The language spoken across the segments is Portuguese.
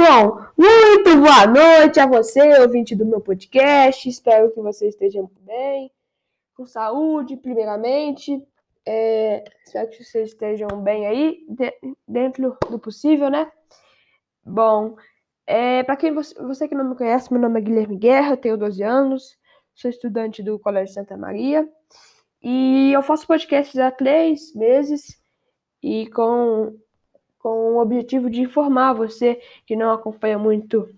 Bom, muito boa noite a você, ouvinte do meu podcast. Espero que você esteja bem, com saúde, primeiramente. É, espero que vocês estejam bem aí, de, dentro do possível, né? Bom, é, para quem você, você, que não me conhece, meu nome é Guilherme Guerra, tenho 12 anos, sou estudante do Colégio Santa Maria e eu faço podcast há três meses e com com o objetivo de informar você que não acompanha muito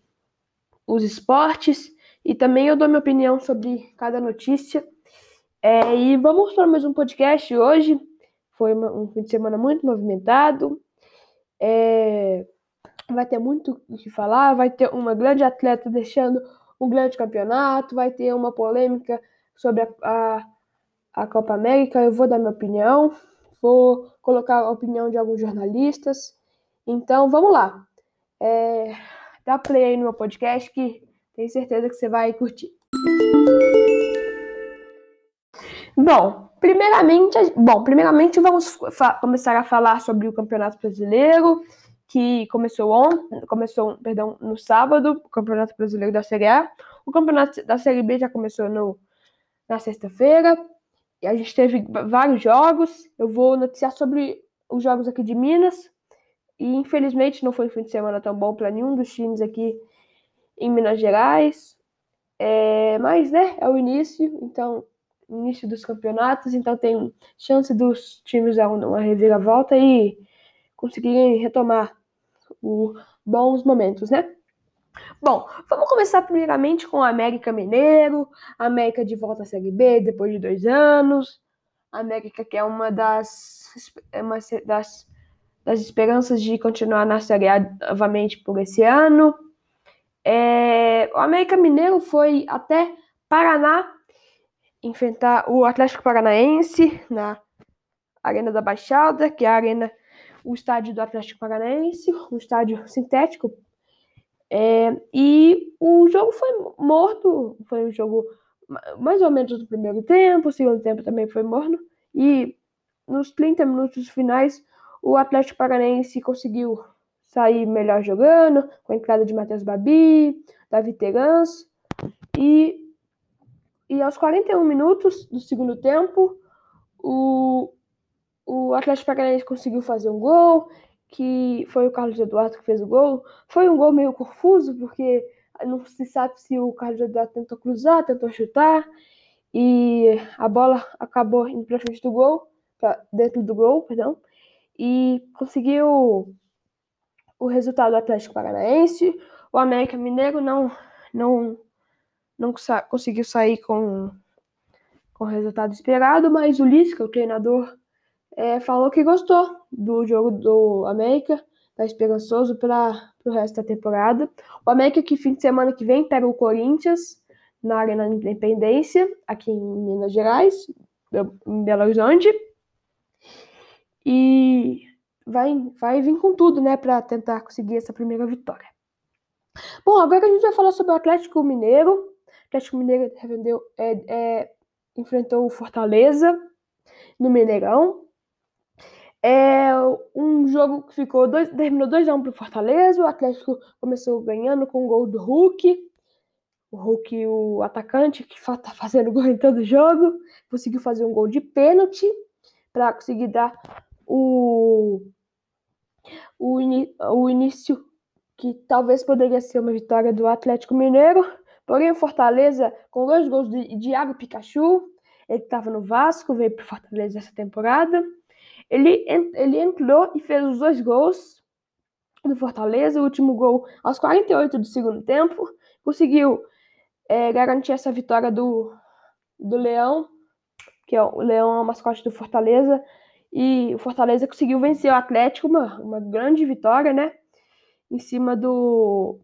os esportes e também eu dou minha opinião sobre cada notícia. É, e vamos para mais um podcast hoje. Foi uma, um fim de semana muito movimentado. É, vai ter muito o que falar. Vai ter uma grande atleta deixando um grande campeonato. Vai ter uma polêmica sobre a, a, a Copa América. Eu vou dar minha opinião vou colocar a opinião de alguns jornalistas. Então, vamos lá. É, dá play aí no meu podcast que tenho certeza que você vai curtir. Bom, primeiramente, bom, primeiramente vamos começar a falar sobre o Campeonato Brasileiro, que começou ontem, começou, perdão, no sábado, o Campeonato Brasileiro da Série A. O Campeonato da Série B já começou no, na sexta-feira. E a gente teve vários jogos. Eu vou noticiar sobre os jogos aqui de Minas. E infelizmente não foi um fim de semana tão bom para nenhum dos times aqui em Minas Gerais. É, mas, né, é o início, então, início dos campeonatos, então tem chance dos times dar uma reviravolta e conseguirem retomar os bons momentos, né? Bom, vamos começar primeiramente com o América Mineiro, América de volta à Série B depois de dois anos, América que é uma das, é uma das, das esperanças de continuar na Série A novamente por esse ano. É, o América Mineiro foi até Paraná enfrentar o Atlético Paranaense na Arena da Baixada, que é a arena, o estádio do Atlético Paranaense, um estádio sintético é, e o jogo foi morto, foi um jogo mais ou menos no primeiro tempo, o segundo tempo também foi morno, e nos 30 minutos finais o Atlético Paranaense conseguiu sair melhor jogando, com a entrada de Matheus Babi, Davi Terans, e, e aos 41 minutos do segundo tempo, o, o Atlético Paranaense conseguiu fazer um gol, que foi o Carlos Eduardo que fez o gol. Foi um gol meio confuso, porque não se sabe se o Carlos Eduardo tentou cruzar, tentou chutar, e a bola acabou indo para frente do gol, pra dentro do gol, perdão, e conseguiu o resultado do Atlético Paranaense. O América Mineiro não, não, não conseguiu sair com, com o resultado esperado, mas o Lisca, o treinador é, falou que gostou do jogo do América, tá esperançoso para o resto da temporada. O América que fim de semana que vem pega o Corinthians na Arena Independência, aqui em Minas Gerais, em Belo Horizonte. E vai, vai vir com tudo, né, para tentar conseguir essa primeira vitória. Bom, agora a gente vai falar sobre o Atlético Mineiro. O Atlético Mineiro é, é, enfrentou o Fortaleza no Mineirão. É um jogo que ficou dois, terminou 2x1 um pro Fortaleza. O Atlético começou ganhando com o gol do Hulk. O Hulk, o atacante, que tá fazendo gol em todo jogo, conseguiu fazer um gol de pênalti para conseguir dar o, o, o início que talvez poderia ser uma vitória do Atlético Mineiro. Porém, o Fortaleza, com dois gols de Thiago Pikachu, ele estava no Vasco, veio para Fortaleza essa temporada. Ele, ele entrou e fez os dois gols do Fortaleza, o último gol aos 48 do segundo tempo. Conseguiu é, garantir essa vitória do, do Leão, que é o Leão é o mascote do Fortaleza. E o Fortaleza conseguiu vencer o Atlético, uma, uma grande vitória, né? Em cima do.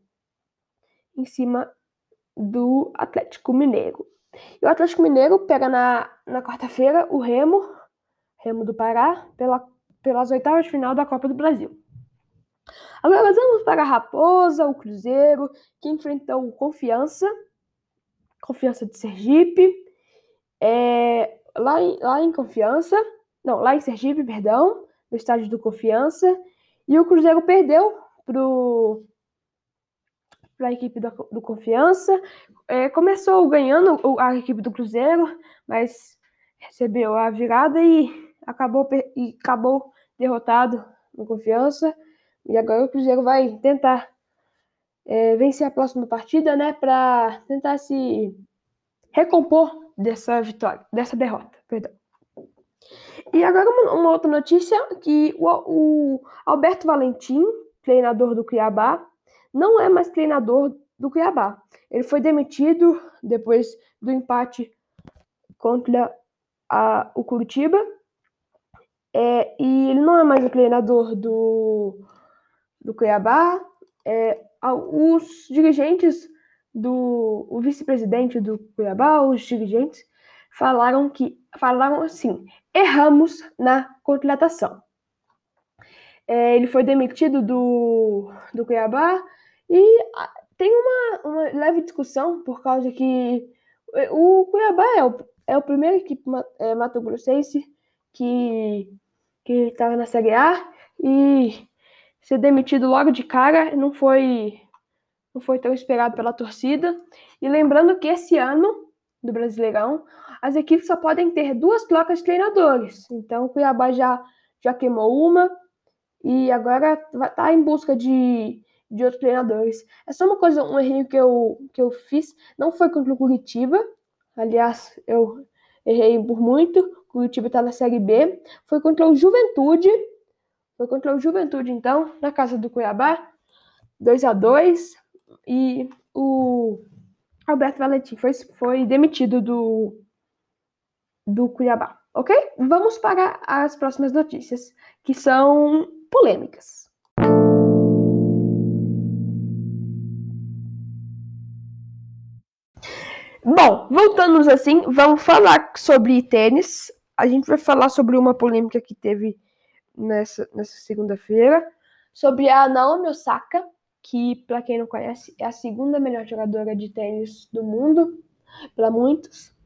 Em cima do Atlético Mineiro. E o Atlético Mineiro pega na, na quarta-feira o Remo Remo do Pará, pela, pelas oitavas de final da Copa do Brasil. Agora vamos para a Raposa, o Cruzeiro, que enfrentou o Confiança, Confiança de Sergipe, é, lá, em, lá em Confiança, não, lá em Sergipe, perdão, no estádio do Confiança, e o Cruzeiro perdeu pro para a equipe do, do Confiança. É, começou ganhando a equipe do Cruzeiro, mas recebeu a virada e acabou, e acabou derrotado no Confiança. E agora o Cruzeiro vai tentar é, vencer a próxima partida, né, para tentar se recompor dessa vitória, dessa derrota, perdão. E agora uma, uma outra notícia que o, o, Alberto Valentim, treinador do Cuiabá, não é mais treinador do Cuiabá. Ele foi demitido depois do empate contra a, o Curitiba. É, e ele não é mais o treinador do, do Cuiabá. É, os dirigentes do o vice-presidente do Cuiabá, os dirigentes falaram que falaram assim: erramos na contratação. É, ele foi demitido do, do Cuiabá e ah, tem uma, uma leve discussão por causa que o Cuiabá é o, é o primeiro equipe é, Mato Grossense que que estava na Série A e ser demitido logo de cara não foi não foi tão esperado pela torcida. E lembrando que esse ano do Brasileirão, as equipes só podem ter duas trocas de treinadores. Então o Cuiabá já, já queimou uma e agora está em busca de, de outros treinadores. É só uma coisa, um errinho que eu, que eu fiz, não foi contra o Curitiba, aliás, eu errei por muito, o Curitiba está na Série B, foi contra o Juventude, foi contra o Juventude, então, na casa do Cuiabá, 2 a 2 e o Alberto Valentim foi, foi demitido do, do Cuiabá, ok? Vamos para as próximas notícias, que são polêmicas. Bom, voltando assim, vamos falar sobre tênis. A gente vai falar sobre uma polêmica que teve nessa, nessa segunda-feira, sobre a Naomi Osaka, que, para quem não conhece, é a segunda melhor jogadora de tênis do mundo, para muitos.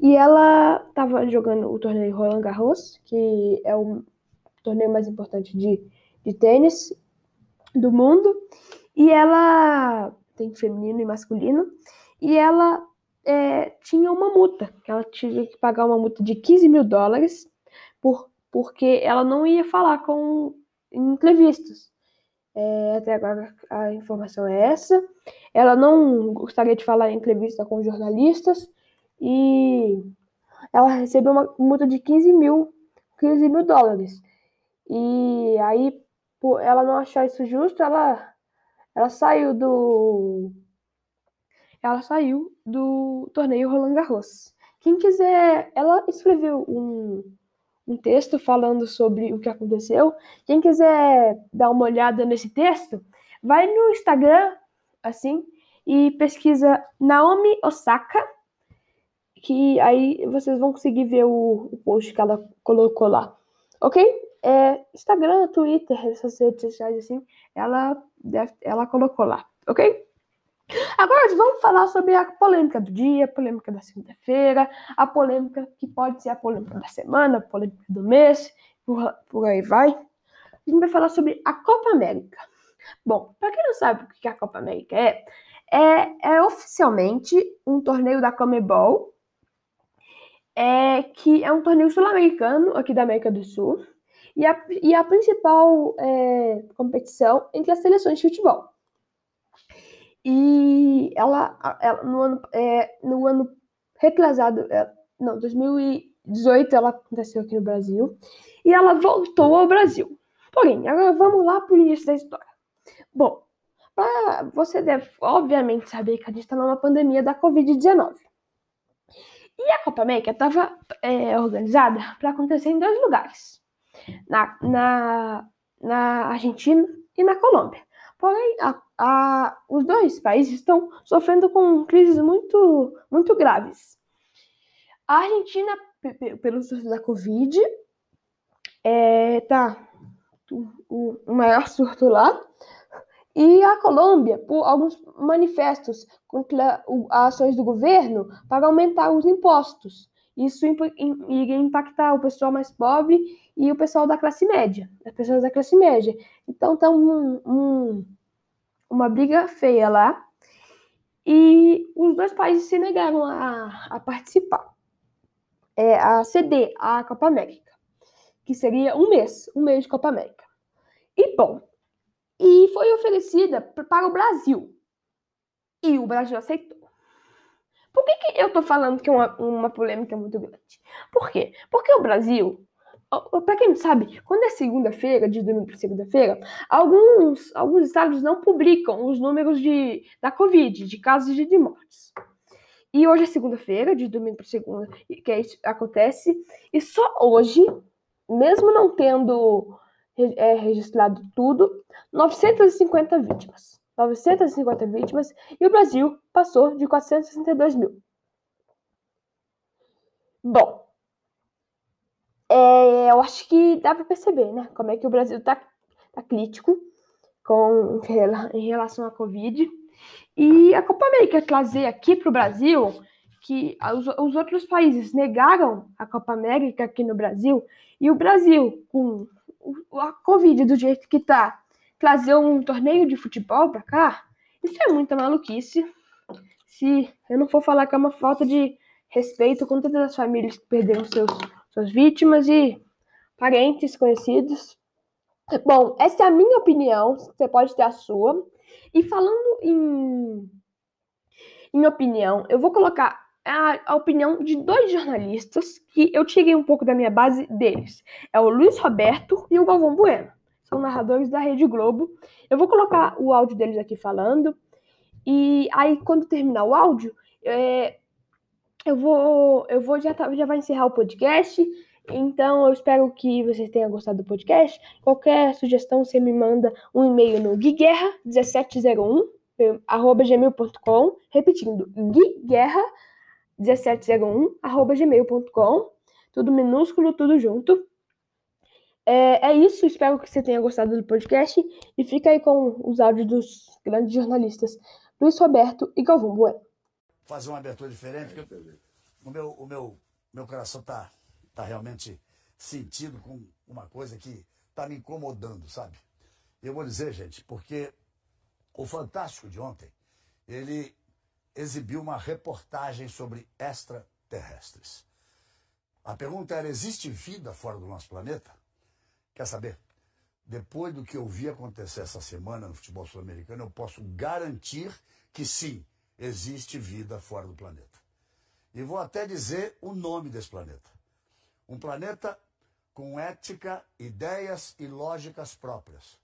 E ela estava jogando o torneio Roland Garros, que é o torneio mais importante de, de tênis do mundo. E ela tem feminino e masculino. E ela é, tinha uma multa, que ela tinha que pagar uma multa de 15 mil dólares, por, porque ela não ia falar com em entrevistas. É, até agora a informação é essa. Ela não gostaria de falar em entrevista com jornalistas e ela recebeu uma multa de 15 mil, 15 mil dólares. E aí, por ela não achar isso justo, ela, ela saiu do. Ela saiu do torneio Roland Garros. Quem quiser, ela escreveu um, um texto falando sobre o que aconteceu. Quem quiser dar uma olhada nesse texto, vai no Instagram, assim, e pesquisa Naomi Osaka, que aí vocês vão conseguir ver o, o post que ela colocou lá, ok? É, Instagram, Twitter, essas redes sociais assim, ela, ela colocou lá, ok? Agora vamos falar sobre a polêmica do dia, a polêmica da segunda-feira, a polêmica que pode ser a polêmica da semana, a polêmica do mês, por, por aí vai. A gente vai falar sobre a Copa América. Bom, para quem não sabe o que a Copa América é, é, é oficialmente um torneio da Comebol, é, que é um torneio sul-americano aqui da América do Sul, e a, e a principal é, competição entre as seleções de futebol. E ela, ela no, ano, é, no ano retrasado, é, não, 2018 ela aconteceu aqui no Brasil e ela voltou ao Brasil. Porém, agora vamos lá para o início da história. Bom, pra, você deve obviamente saber que a gente está numa pandemia da Covid-19. E a Copa América estava é, organizada para acontecer em dois lugares: na, na, na Argentina e na Colômbia. Porém, a, a, os dois países estão sofrendo com crises muito, muito graves. A Argentina, pelo surto da Covid, é, tá o, o maior surto lá, e a Colômbia, por alguns manifestos contra as ações do governo para aumentar os impostos. Isso iria impactar o pessoal mais pobre e o pessoal da classe média, as pessoas da classe média. Então tá um, um, uma briga feia lá. e os dois países se negaram a, a participar, é, a ceder à Copa América, que seria um mês, um mês de Copa América. E bom, e foi oferecida para o Brasil, e o Brasil aceitou. Por que, que eu estou falando que é uma, uma polêmica muito grande? Por quê? Porque o Brasil para quem não sabe, quando é segunda-feira, de domingo para segunda-feira, alguns, alguns estados não publicam os números de, da Covid, de casos de mortes. E hoje é segunda-feira, de domingo para segunda, que é isso acontece, e só hoje, mesmo não tendo é, registrado tudo, 950 vítimas. 950 vítimas, e o Brasil passou de 462 mil. Bom, é, eu acho que dá para perceber, né? Como é que o Brasil está tá crítico com, em relação à Covid. E a Copa América trazer aqui para o Brasil que os, os, outros países negaram a Copa América aqui no Brasil e o Brasil, com a Covid do jeito que está, trazer um torneio de futebol para cá, isso é muita maluquice. Se eu não for falar que é uma falta de respeito com todas as famílias que perderam seus suas vítimas e parentes conhecidos. Bom, essa é a minha opinião, você pode ter a sua. E falando em, em opinião, eu vou colocar a, a, opinião de dois jornalistas que eu tirei um pouco da minha base deles. É o Luiz Roberto e o Galvão Bueno. São narradores da Rede Globo. Eu vou colocar o áudio deles aqui falando. E aí, quando terminar o áudio, é, eu vou, eu vou já, tá, já vai encerrar o podcast. Então, eu espero que vocês tenham gostado do podcast. Qualquer sugestão, você me manda um e-mail no guiguerra1701 arroba gmail.com repetindo, guiguerra1701 arroba gmail.com tudo minúsculo, tudo junto. É, é isso, espero que você tenha gostado do podcast e fica aí com os áudios dos grandes jornalistas Luiz Roberto e Galvão Bueno fazer uma abertura diferente, porque o meu, o meu, meu coração está tá realmente sentido com uma coisa que está me incomodando, sabe? Eu vou dizer, gente, porque o Fantástico de ontem, ele exibiu uma reportagem sobre extraterrestres. A pergunta era: existe vida fora do nosso planeta? Quer saber? Depois do que eu vi acontecer essa semana no futebol sul-americano, eu posso garantir que sim, existe vida fora do planeta. E vou até dizer o nome desse planeta. Um planeta com ética, ideias e lógicas próprias.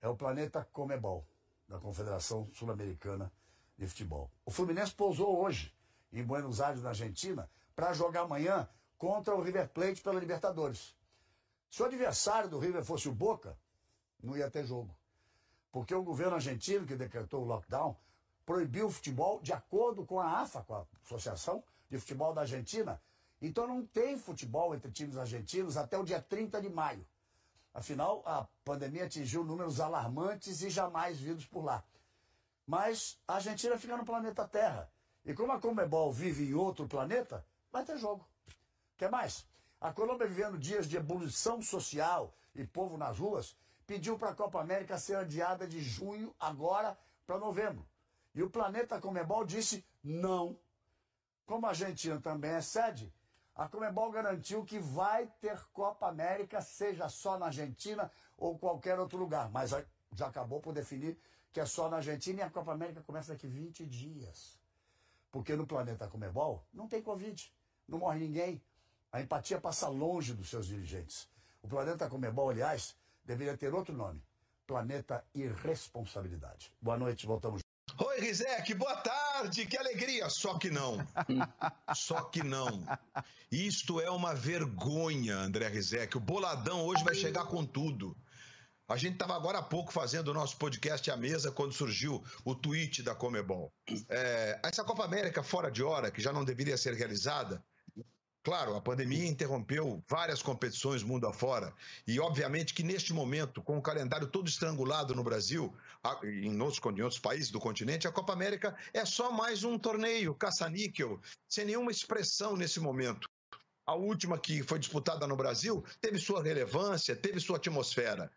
É o planeta Comebol, da Confederação Sul-Americana de Futebol. O Fluminense pousou hoje em Buenos Aires, na Argentina, para jogar amanhã contra o River Plate pela Libertadores. Se o adversário do River fosse o Boca, não ia ter jogo. Porque o governo argentino, que decretou o lockdown, proibiu o futebol de acordo com a AFA, com a Associação de Futebol da Argentina. Então não tem futebol entre times argentinos até o dia 30 de maio. Afinal, a pandemia atingiu números alarmantes e jamais vidos por lá. Mas a Argentina fica no planeta Terra. E como a Comebol vive em outro planeta, vai ter jogo. Quer mais? A Colômbia vivendo dias de ebulição social e povo nas ruas, pediu para a Copa América ser adiada de junho agora para novembro. E o planeta Comebol disse não. Como a Argentina também é sede, a Comebol garantiu que vai ter Copa América, seja só na Argentina ou qualquer outro lugar. Mas já acabou por definir que é só na Argentina e a Copa América começa daqui 20 dias. Porque no planeta Comebol não tem Covid, não morre ninguém. A empatia passa longe dos seus dirigentes. O planeta Comebol, aliás, deveria ter outro nome: Planeta Irresponsabilidade. Boa noite, voltamos. Oi, Rizek, boa tarde, que alegria. Só que não. Só que não. Isto é uma vergonha, André Rizek. O Boladão hoje vai chegar com tudo. A gente estava agora há pouco fazendo o nosso podcast à mesa quando surgiu o tweet da Comebol. É, essa Copa América fora de hora, que já não deveria ser realizada, Claro, a pandemia interrompeu várias competições mundo afora e, obviamente, que neste momento, com o calendário todo estrangulado no Brasil e em outros, em outros países do continente, a Copa América é só mais um torneio caça-níquel, sem nenhuma expressão nesse momento. A última que foi disputada no Brasil teve sua relevância, teve sua atmosfera.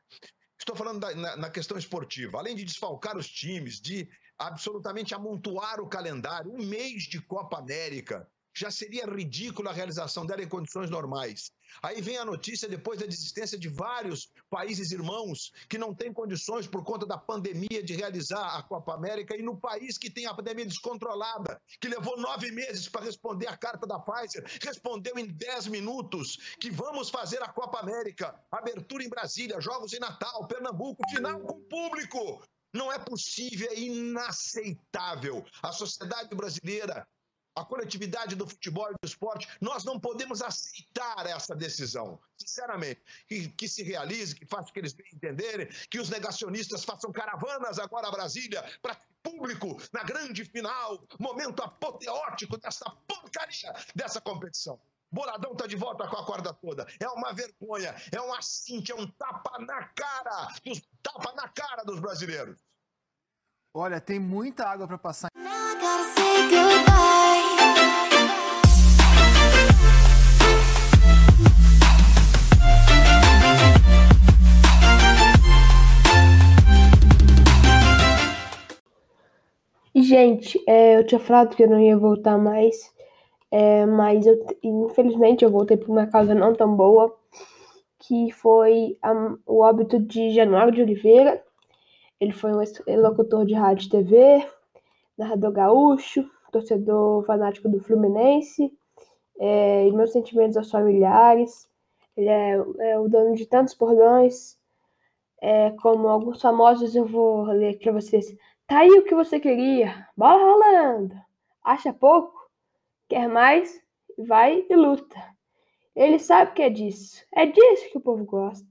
Estou falando da, na, na, questão esportiva. Além de desfalcar os times, de absolutamente amontoar o calendário, um mês de Copa América. Já seria ridícula a realização dela em condições normais. Aí vem a notícia depois da desistência de vários países irmãos que não têm condições por conta da pandemia de realizar a Copa América e no país que tem a pandemia descontrolada, que levou nove meses para responder a carta da Pfizer, respondeu em dez minutos que vamos fazer a Copa América, abertura em Brasília, jogos em Natal, Pernambuco, final com público. Não é possível, é inaceitável. A sociedade brasileira, a coletividade do futebol e do esporte, nós não podemos aceitar essa decisão, sinceramente. Que, que se realize, que faça o que eles bem entenderem, que os negacionistas façam caravanas agora a Brasília para público na grande final, momento apoteótico dessa porcaria dessa competição. Boladão está de volta com a corda toda. É uma vergonha, é um assinte, é um tapa na cara, dos, tapa na cara dos brasileiros. Olha, tem muita água para passar. Gente, é, eu tinha falado que eu não ia voltar mais, é, mas eu, infelizmente eu voltei para uma causa não tão boa, que foi a, o óbito de Januário de Oliveira. Ele foi um locutor de rádio e TV, narrador gaúcho, torcedor fanático do Fluminense, é, e meus sentimentos aos familiares. Ele é, é o dono de tantos bordões, é, como alguns famosos, eu vou ler aqui para vocês. Tá aí o que você queria, bola rolando. Acha pouco? Quer mais? Vai e luta. Ele sabe que é disso. É disso que o povo gosta.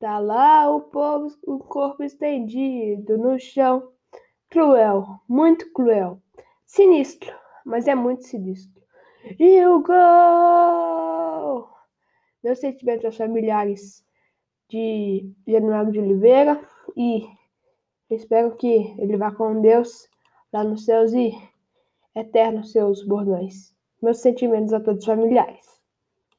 Tá lá o povo, o corpo estendido no chão. Cruel, muito cruel. Sinistro, mas é muito sinistro. E o gol! Meus sentimentos aos familiares de Januário de Oliveira e espero que ele vá com Deus lá nos céus e eternos seus bordões. Meus sentimentos a todos os familiares.